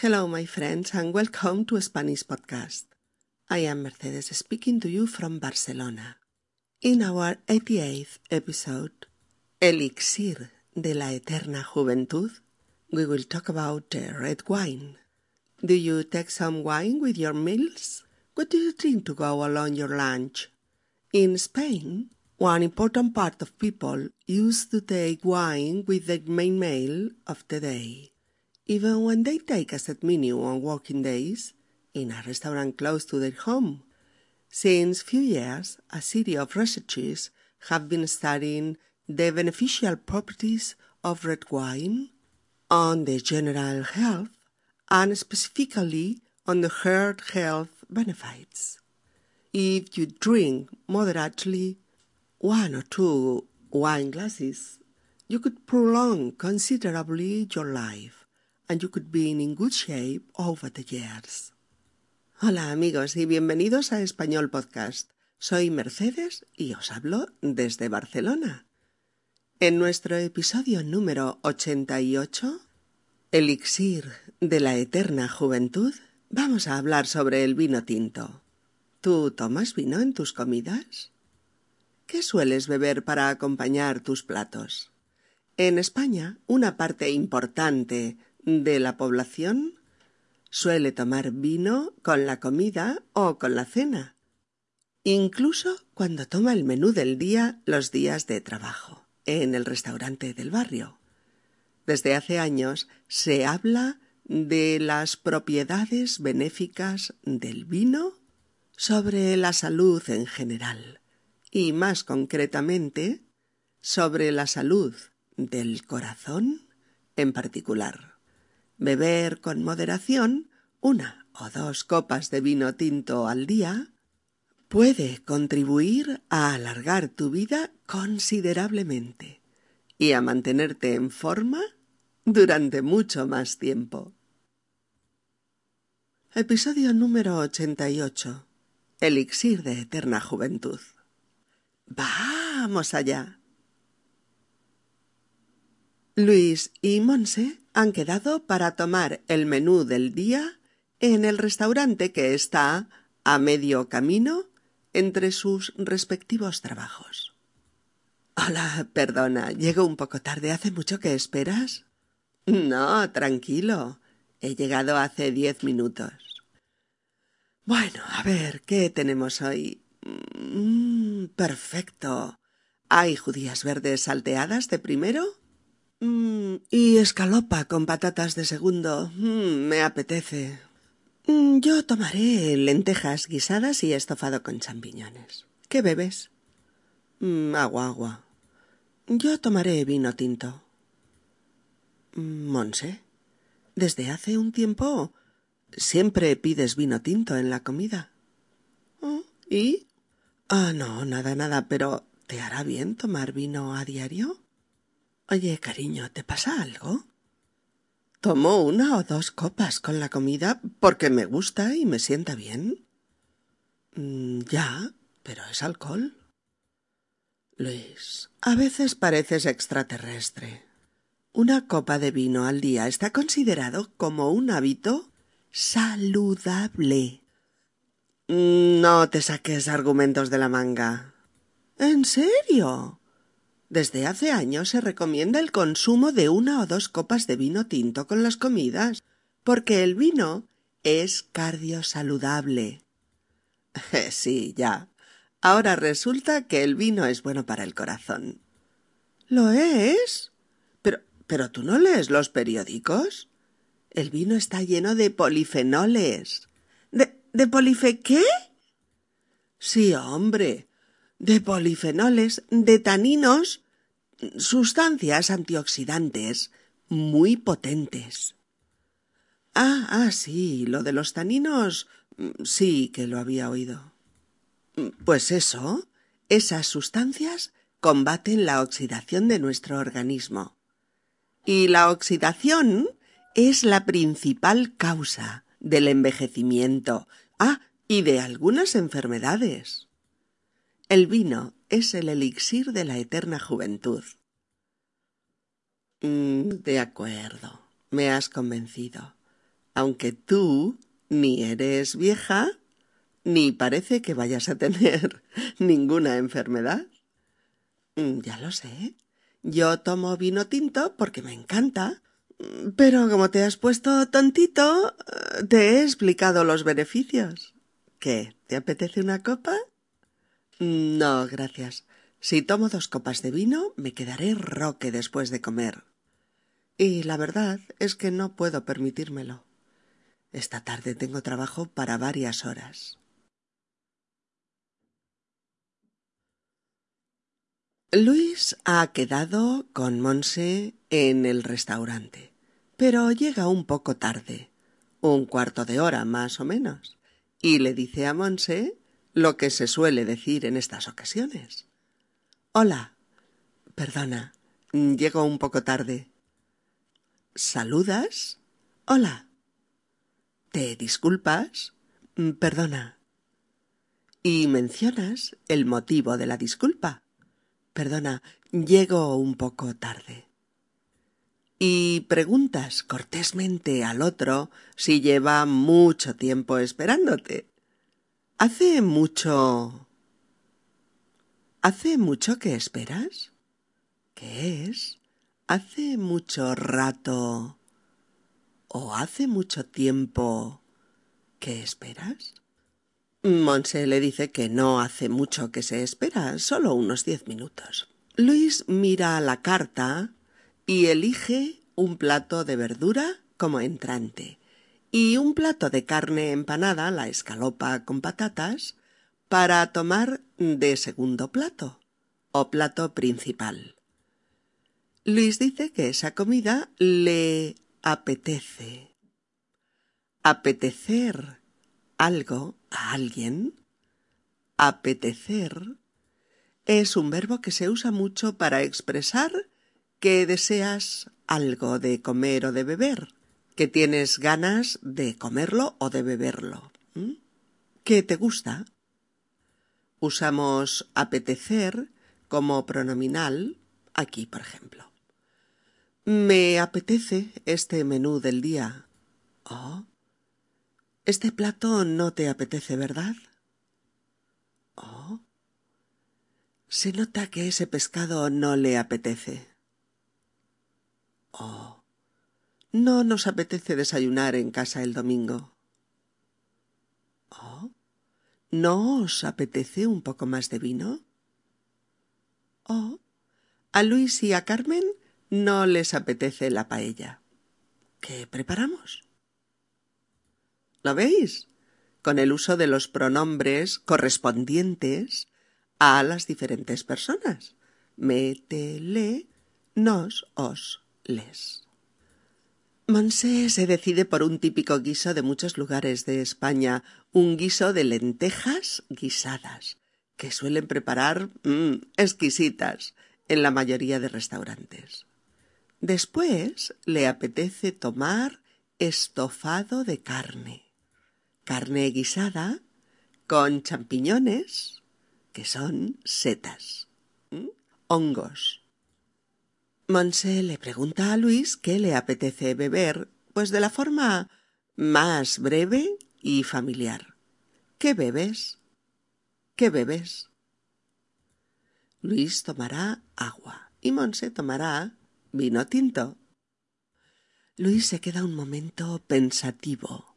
Hello, my friends, and welcome to Spanish Podcast. I am Mercedes speaking to you from Barcelona. In our 88th episode, Elixir de la Eterna Juventud, we will talk about uh, red wine. Do you take some wine with your meals? What do you drink to go along your lunch? In Spain, one important part of people used to take wine with the main meal of the day. Even when they take a set menu on working days, in a restaurant close to their home. Since few years, a series of researchers have been studying the beneficial properties of red wine on the general health and specifically on the heart health benefits. If you drink moderately one or two wine glasses, you could prolong considerably your life and you could be in good shape over the years. Hola amigos y bienvenidos a Español Podcast. Soy Mercedes y os hablo desde Barcelona. En nuestro episodio número 88, Elixir de la Eterna Juventud, vamos a hablar sobre el vino tinto. ¿Tú tomas vino en tus comidas? ¿Qué sueles beber para acompañar tus platos? En España, una parte importante de la población suele tomar vino con la comida o con la cena, incluso cuando toma el menú del día los días de trabajo, en el restaurante del barrio. Desde hace años se habla de las propiedades benéficas del vino sobre la salud en general y más concretamente sobre la salud del corazón en particular. Beber con moderación una o dos copas de vino tinto al día puede contribuir a alargar tu vida considerablemente y a mantenerte en forma durante mucho más tiempo. Episodio número 88. Elixir de eterna juventud. Vamos allá. Luis y Monse han quedado para tomar el menú del día en el restaurante que está a medio camino entre sus respectivos trabajos. Hola, perdona, llego un poco tarde. ¿Hace mucho que esperas? No, tranquilo. He llegado hace diez minutos. Bueno, a ver, ¿qué tenemos hoy? Mm, perfecto. ¿Hay judías verdes salteadas de primero? Mm, y escalopa con patatas de segundo. Mm, me apetece. Mm, yo tomaré lentejas guisadas y estofado con champiñones. ¿Qué bebes? agua, agua. Yo tomaré vino tinto. Monse, desde hace un tiempo siempre pides vino tinto en la comida. Oh, ¿Y? Ah, no, nada, nada, pero ¿te hará bien tomar vino a diario? Oye, cariño, ¿te pasa algo? Tomo una o dos copas con la comida porque me gusta y me sienta bien. Mm, ya, pero es alcohol. Luis, a veces pareces extraterrestre. Una copa de vino al día está considerado como un hábito saludable. Mm, no te saques argumentos de la manga. ¿En serio? Desde hace años se recomienda el consumo de una o dos copas de vino tinto con las comidas, porque el vino es cardiosaludable. sí, ya. Ahora resulta que el vino es bueno para el corazón. ¿Lo es? Pero, pero tú no lees los periódicos. El vino está lleno de polifenoles. ¿De, de polife qué? Sí, hombre de polifenoles, de taninos, sustancias antioxidantes muy potentes. Ah, ah, sí, lo de los taninos sí que lo había oído. Pues eso, esas sustancias combaten la oxidación de nuestro organismo. Y la oxidación es la principal causa del envejecimiento, ah, y de algunas enfermedades. El vino es el elixir de la eterna juventud. Mm, de acuerdo, me has convencido. aunque tú ni eres vieja, ni parece que vayas a tener ninguna enfermedad. Mm, ya lo sé. Yo tomo vino tinto porque me encanta, pero como te has puesto tontito, te he explicado los beneficios. ¿Qué? ¿Te apetece una copa? No, gracias. Si tomo dos copas de vino, me quedaré roque después de comer. Y la verdad es que no puedo permitírmelo. Esta tarde tengo trabajo para varias horas. Luis ha quedado con Monse en el restaurante, pero llega un poco tarde, un cuarto de hora más o menos, y le dice a Monse lo que se suele decir en estas ocasiones. Hola. Perdona, llego un poco tarde. ¿Saludas? Hola. ¿Te disculpas? Perdona. Y mencionas el motivo de la disculpa. Perdona, llego un poco tarde. Y preguntas cortésmente al otro si lleva mucho tiempo esperándote. ¿Hace mucho... ¿Hace mucho que esperas? ¿Qué es? ¿Hace mucho rato o hace mucho tiempo que esperas? Monse le dice que no hace mucho que se espera, solo unos diez minutos. Luis mira la carta y elige un plato de verdura como entrante y un plato de carne empanada, la escalopa con patatas, para tomar de segundo plato o plato principal. Luis dice que esa comida le apetece. Apetecer algo a alguien, apetecer, es un verbo que se usa mucho para expresar que deseas algo de comer o de beber, que tienes ganas de comerlo o de beberlo, que te gusta. Usamos apetecer como pronominal aquí, por ejemplo. Me apetece este menú del día. Oh, este plato no te apetece, ¿verdad? Oh. Se nota que ese pescado no le apetece. Oh. No nos apetece desayunar en casa el domingo. Oh. ¿No os apetece un poco más de vino? Oh. A Luis y a Carmen no les apetece la paella. ¿Qué preparamos? ¿Lo veis? Con el uso de los pronombres correspondientes a las diferentes personas. Mete, le, nos, os, les. Monse se decide por un típico guiso de muchos lugares de España, un guiso de lentejas guisadas, que suelen preparar mm, exquisitas en la mayoría de restaurantes. Después le apetece tomar estofado de carne carne guisada con champiñones, que son setas, hongos. Monse le pregunta a Luis qué le apetece beber, pues de la forma más breve y familiar. ¿Qué bebes? ¿Qué bebes? Luis tomará agua y Monse tomará vino tinto. Luis se queda un momento pensativo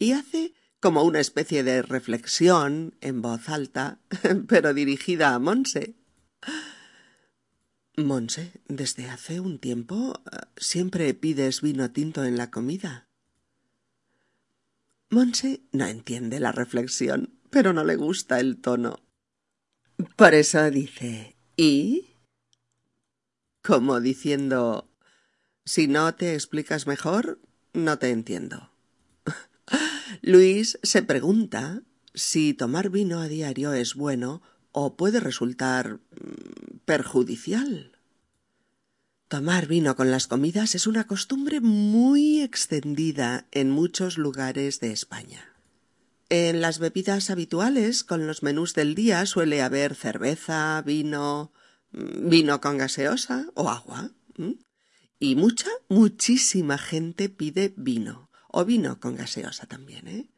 y hace como una especie de reflexión en voz alta, pero dirigida a Monse. Monse, desde hace un tiempo eh, siempre pides vino tinto en la comida. Monse no entiende la reflexión, pero no le gusta el tono. Por eso dice ¿Y? como diciendo si no te explicas mejor, no te entiendo. Luis se pregunta si tomar vino a diario es bueno o puede resultar mm, perjudicial. Tomar vino con las comidas es una costumbre muy extendida en muchos lugares de España. En las bebidas habituales con los menús del día suele haber cerveza, vino, mm, vino con gaseosa o agua. Y mucha, muchísima gente pide vino o vino con gaseosa también, ¿eh?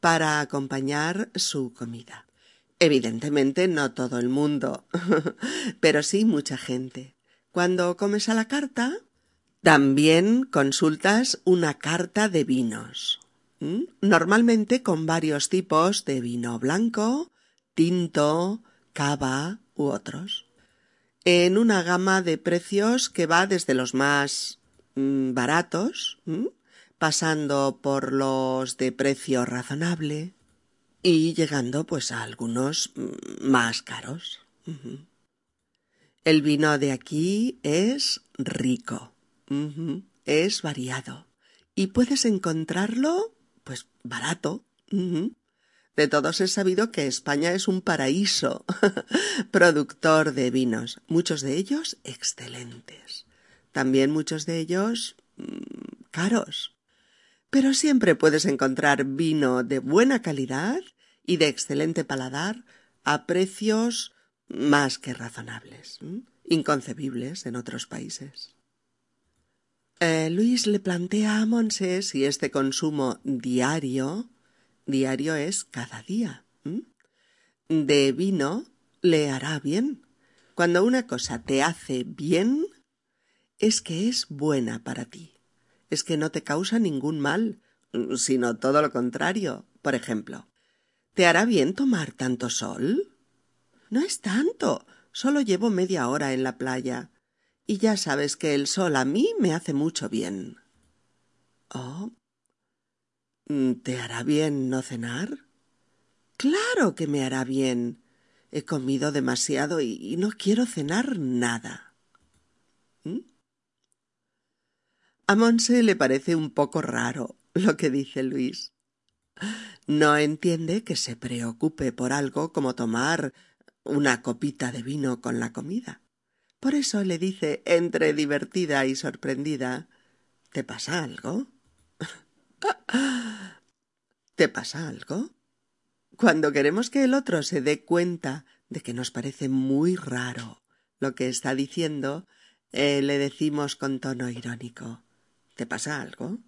para acompañar su comida. Evidentemente no todo el mundo, pero sí mucha gente. Cuando comes a la carta, también consultas una carta de vinos, normalmente con varios tipos de vino blanco, tinto, cava u otros, en una gama de precios que va desde los más mm, baratos, pasando por los de precio razonable y llegando pues a algunos mm, más caros. El vino de aquí es rico, es variado y puedes encontrarlo pues barato. De todos he sabido que España es un paraíso productor de vinos, muchos de ellos excelentes, también muchos de ellos mm, caros. Pero siempre puedes encontrar vino de buena calidad y de excelente paladar a precios más que razonables, inconcebibles en otros países. Eh, Luis le plantea a Monse si este consumo diario, diario es cada día, de vino le hará bien. Cuando una cosa te hace bien, es que es buena para ti, es que no te causa ningún mal, sino todo lo contrario. Por ejemplo, ¿te hará bien tomar tanto sol? No es tanto, solo llevo media hora en la playa y ya sabes que el sol a mí me hace mucho bien. Oh. ¿Te hará bien no cenar? Claro que me hará bien. He comido demasiado y, no quiero cenar nada. ¿Mm? A Monse le parece un poco raro lo que dice Luis. No entiende que se preocupe por algo como tomar una copita de vino con la comida. Por eso le dice, entre divertida y sorprendida, ¿Te pasa algo? ¿Te pasa algo? Cuando queremos que el otro se dé cuenta de que nos parece muy raro lo que está diciendo, eh, le decimos con tono irónico, ¿Te pasa algo?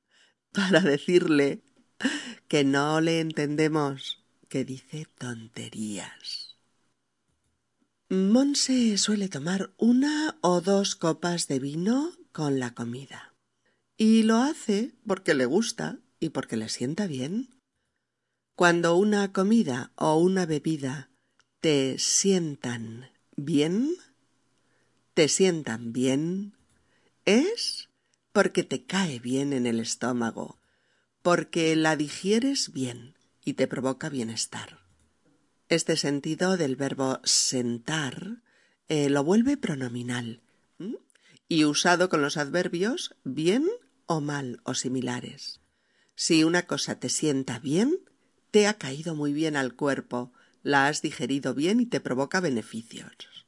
Para decirle que no le entendemos, que dice tonterías. Monse suele tomar una o dos copas de vino con la comida. Y lo hace porque le gusta y porque le sienta bien. Cuando una comida o una bebida te sientan bien, te sientan bien, es porque te cae bien en el estómago, porque la digieres bien y te provoca bienestar. Este sentido del verbo sentar eh, lo vuelve pronominal y usado con los adverbios bien o mal o similares. Si una cosa te sienta bien, te ha caído muy bien al cuerpo, la has digerido bien y te provoca beneficios.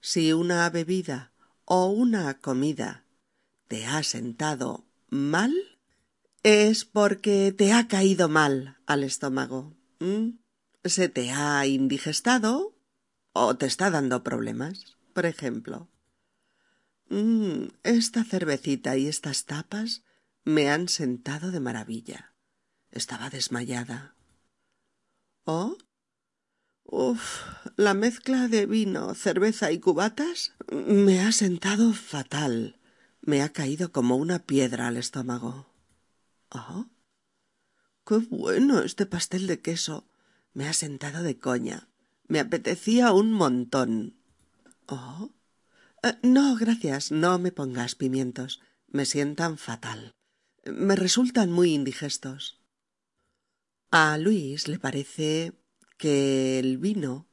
Si una bebida o una comida te ha sentado mal, es porque te ha caído mal al estómago se te ha indigestado o te está dando problemas. Por ejemplo, mm, esta cervecita y estas tapas me han sentado de maravilla. Estaba desmayada. ¿Oh? Uf, la mezcla de vino, cerveza y cubatas me ha sentado fatal. Me ha caído como una piedra al estómago. ¿Oh? Qué bueno este pastel de queso. Me ha sentado de coña. Me apetecía un montón. ¿Oh? Eh, no, gracias, no me pongas pimientos. Me sientan fatal. Me resultan muy indigestos. A Luis le parece que el vino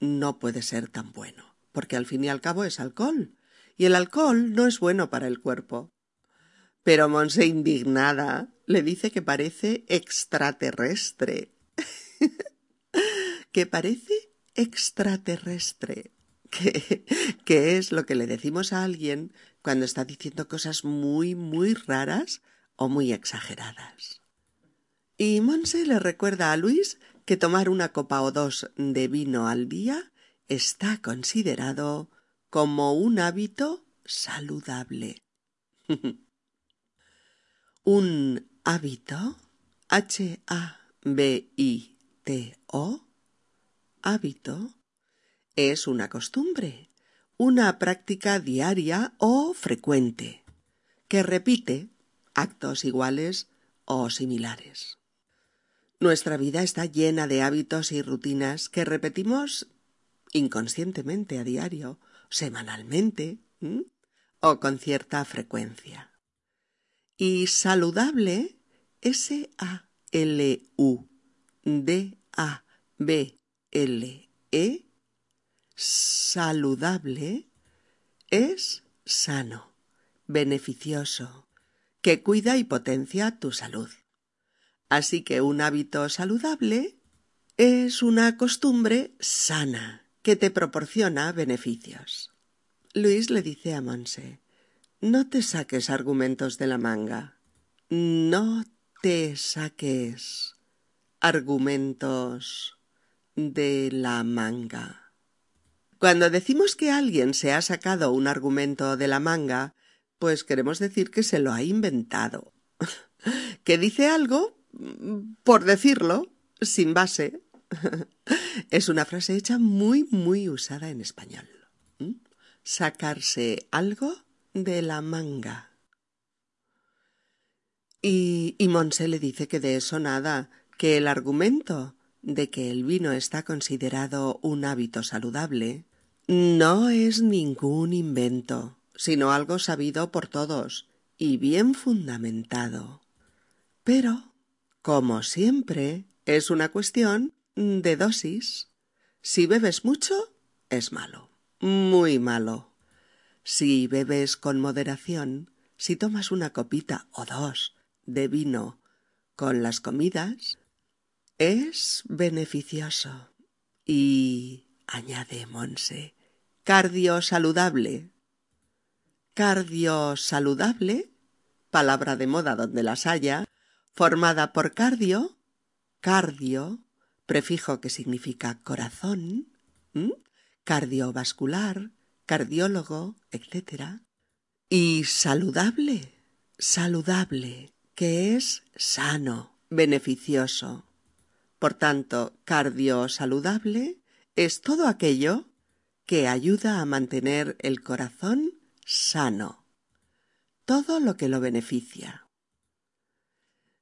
no puede ser tan bueno, porque al fin y al cabo es alcohol, y el alcohol no es bueno para el cuerpo. Pero Monse, indignada, le dice que parece extraterrestre. que parece extraterrestre, que, es lo que le decimos a alguien cuando está diciendo cosas muy, muy raras o muy exageradas. Y Monse le recuerda a Luis que tomar una copa o dos de vino al día está considerado como un hábito saludable. Un hábito, H-A-B-I-T-O, hábito, es una costumbre, una práctica diaria o frecuente, que repite actos iguales o similares. Nuestra vida está llena de hábitos y rutinas que repetimos inconscientemente a diario, semanalmente o con cierta frecuencia. Y saludable, S-A-L-U-D-A-B-L-E, saludable es sano, beneficioso, que cuida y potencia tu salud. Así que un hábito saludable es una costumbre sana que te proporciona beneficios. Luis le dice a Monse No te saques argumentos de la manga. No te saques argumentos de la manga. Cuando decimos que alguien se ha sacado un argumento de la manga, pues queremos decir que se lo ha inventado. que dice algo por decirlo, sin base. es una frase hecha muy, muy usada en español. Sacarse algo de la manga. Y, y Monse le dice que de eso nada, que el argumento de que el vino está considerado un hábito saludable no es ningún invento, sino algo sabido por todos y bien fundamentado. Pero como siempre, es una cuestión de dosis. Si bebes mucho, es malo, muy malo. Si bebes con moderación, si tomas una copita o dos de vino con las comidas, es beneficioso. Y, añade Monse, cardio saludable. Cardio saludable, palabra de moda donde las haya, formada por cardio, cardio, prefijo que significa corazón, cardiovascular, cardiólogo, etc. Y saludable, saludable, que es sano, beneficioso. Por tanto, cardio saludable es todo aquello que ayuda a mantener el corazón sano, todo lo que lo beneficia.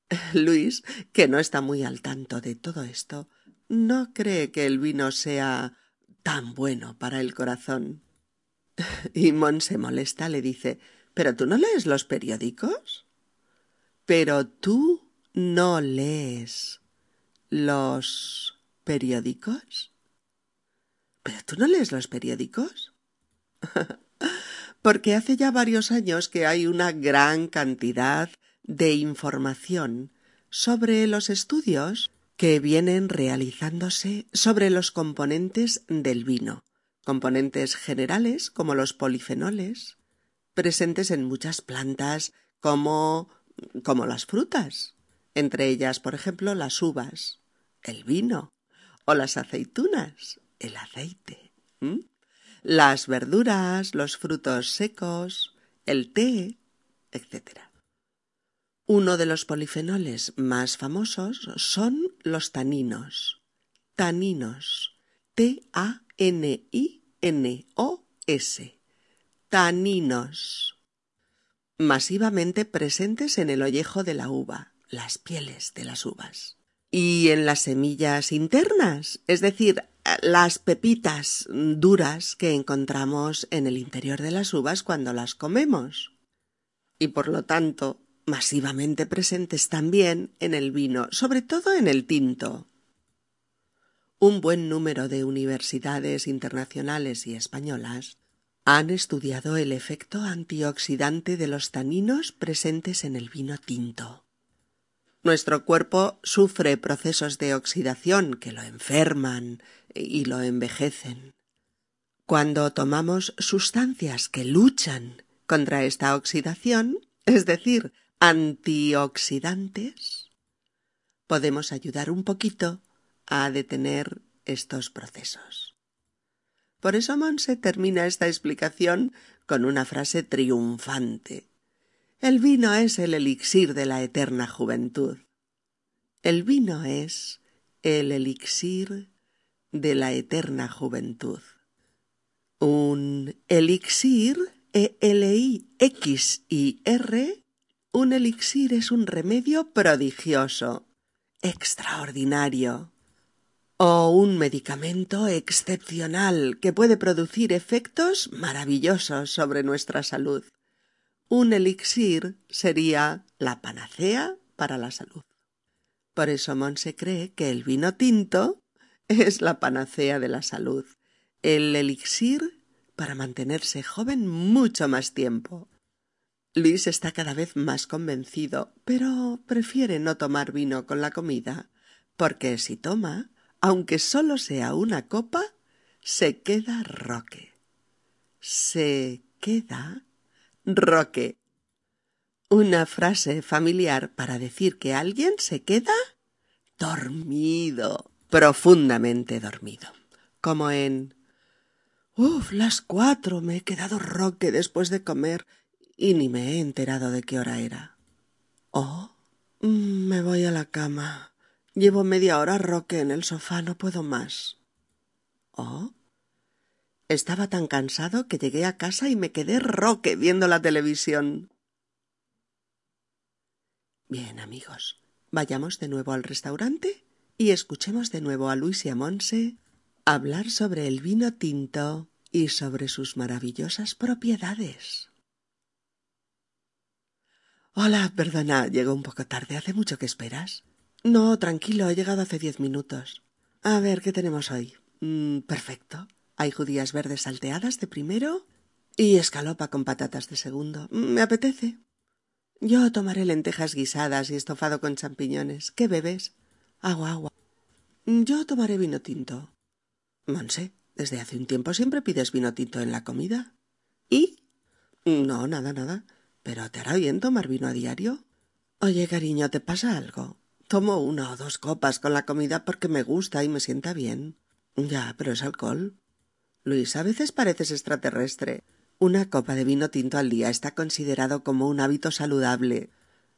Luis, que no está muy al tanto de todo esto, no cree que el vino sea tan bueno para el corazón. Y Mon se molesta, le dice ¿Pero tú no lees los periódicos? Pero tú no lees los periódicos. ¿Pero tú no lees los periódicos? Porque hace ya varios años que hay una gran cantidad de información sobre los estudios que vienen realizándose sobre los componentes del vino, componentes generales como los polifenoles, presentes en muchas plantas como como las frutas, entre ellas, por ejemplo, las uvas, el vino o las aceitunas, el aceite, las verduras, los frutos secos, el té, etc. Uno de los polifenoles más famosos son los taninos. Taninos. T-A-N-I-N-O-S. Taninos. Masivamente presentes en el ollejo de la uva, las pieles de las uvas. Y en las semillas internas, es decir, las pepitas duras que encontramos en el interior de las uvas cuando las comemos. Y por lo tanto, masivamente presentes también en el vino, sobre todo en el tinto. Un buen número de universidades internacionales y españolas han estudiado el efecto antioxidante de los taninos presentes en el vino tinto. Nuestro cuerpo sufre procesos de oxidación que lo enferman y lo envejecen. Cuando tomamos sustancias que luchan contra esta oxidación, es decir, antioxidantes, podemos ayudar un poquito a detener estos procesos. Por eso Monse termina esta explicación con una frase triunfante. El vino es el elixir de la eterna juventud. El vino es el elixir de la eterna juventud. Un elixir, E-L-I-X-I-R, un elixir es un remedio prodigioso, extraordinario, o un medicamento excepcional que puede producir efectos maravillosos sobre nuestra salud. Un elixir sería la panacea para la salud. Por eso Monse cree que el vino tinto es la panacea de la salud, el elixir para mantenerse joven mucho más tiempo. Luis está cada vez más convencido, pero prefiere no tomar vino con la comida, porque si toma, aunque solo sea una copa, se queda roque. Se queda roque. Una frase familiar para decir que alguien se queda dormido, profundamente dormido. Como en Uf, las cuatro. Me he quedado roque después de comer y ni me he enterado de qué hora era. Oh, me voy a la cama. Llevo media hora roque en el sofá, no puedo más. Oh. Estaba tan cansado que llegué a casa y me quedé roque viendo la televisión. Bien, amigos, vayamos de nuevo al restaurante y escuchemos de nuevo a Luis y a Monse hablar sobre el vino tinto y sobre sus maravillosas propiedades. Hola, perdona, llegó un poco tarde. ¿Hace mucho que esperas? No, tranquilo, he llegado hace diez minutos. A ver, ¿qué tenemos hoy? Mm, perfecto. Hay judías verdes salteadas de primero y escalopa con patatas de segundo. Mm, me apetece. Yo tomaré lentejas guisadas y estofado con champiñones. ¿Qué bebes? Agua, agua. Yo tomaré vino tinto. Monse, desde hace un tiempo siempre pides vino tinto en la comida. ¿Y? No, nada, nada. Pero ¿te hará bien tomar vino a diario? Oye, cariño, ¿te pasa algo? Tomo una o dos copas con la comida porque me gusta y me sienta bien. Ya, pero es alcohol. Luis, a veces pareces extraterrestre. Una copa de vino tinto al día está considerado como un hábito saludable.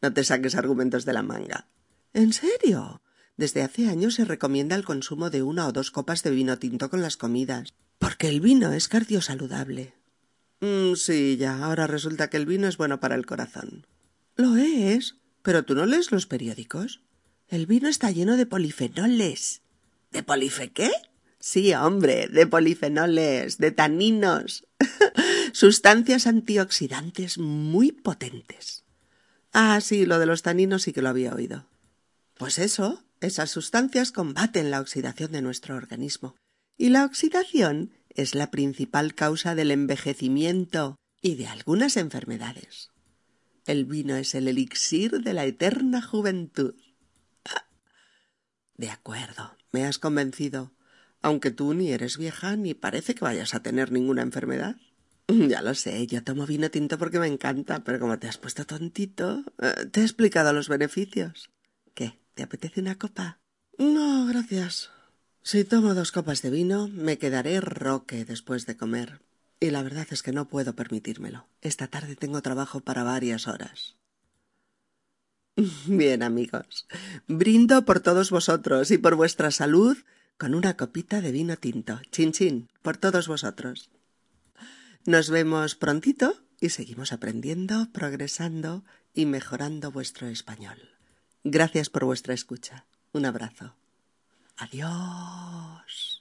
No te saques argumentos de la manga. ¿En serio? Desde hace años se recomienda el consumo de una o dos copas de vino tinto con las comidas, porque el vino es cardiosaludable. Mm, sí, ya, ahora resulta que el vino es bueno para el corazón. Lo es, pero tú no lees los periódicos. El vino está lleno de polifenoles. ¿De polife qué? Sí, hombre, de polifenoles, de taninos. Sustancias antioxidantes muy potentes. Ah, sí, lo de los taninos sí que lo había oído. Pues eso, esas sustancias combaten la oxidación de nuestro organismo. Y la oxidación es la principal causa del envejecimiento y de algunas enfermedades. El vino es el elixir de la eterna juventud. De acuerdo, me has convencido aunque tú ni eres vieja ni parece que vayas a tener ninguna enfermedad. Ya lo sé, yo tomo vino tinto porque me encanta, pero como te has puesto tontito, eh, te he explicado los beneficios. ¿Qué? ¿Te apetece una copa? No, gracias. Si tomo dos copas de vino, me quedaré roque después de comer. Y la verdad es que no puedo permitírmelo. Esta tarde tengo trabajo para varias horas. Bien, amigos. Brindo por todos vosotros y por vuestra salud con una copita de vino tinto. Chin chin, por todos vosotros. Nos vemos prontito y seguimos aprendiendo, progresando y mejorando vuestro español. Gracias por vuestra escucha. Un abrazo. Adiós.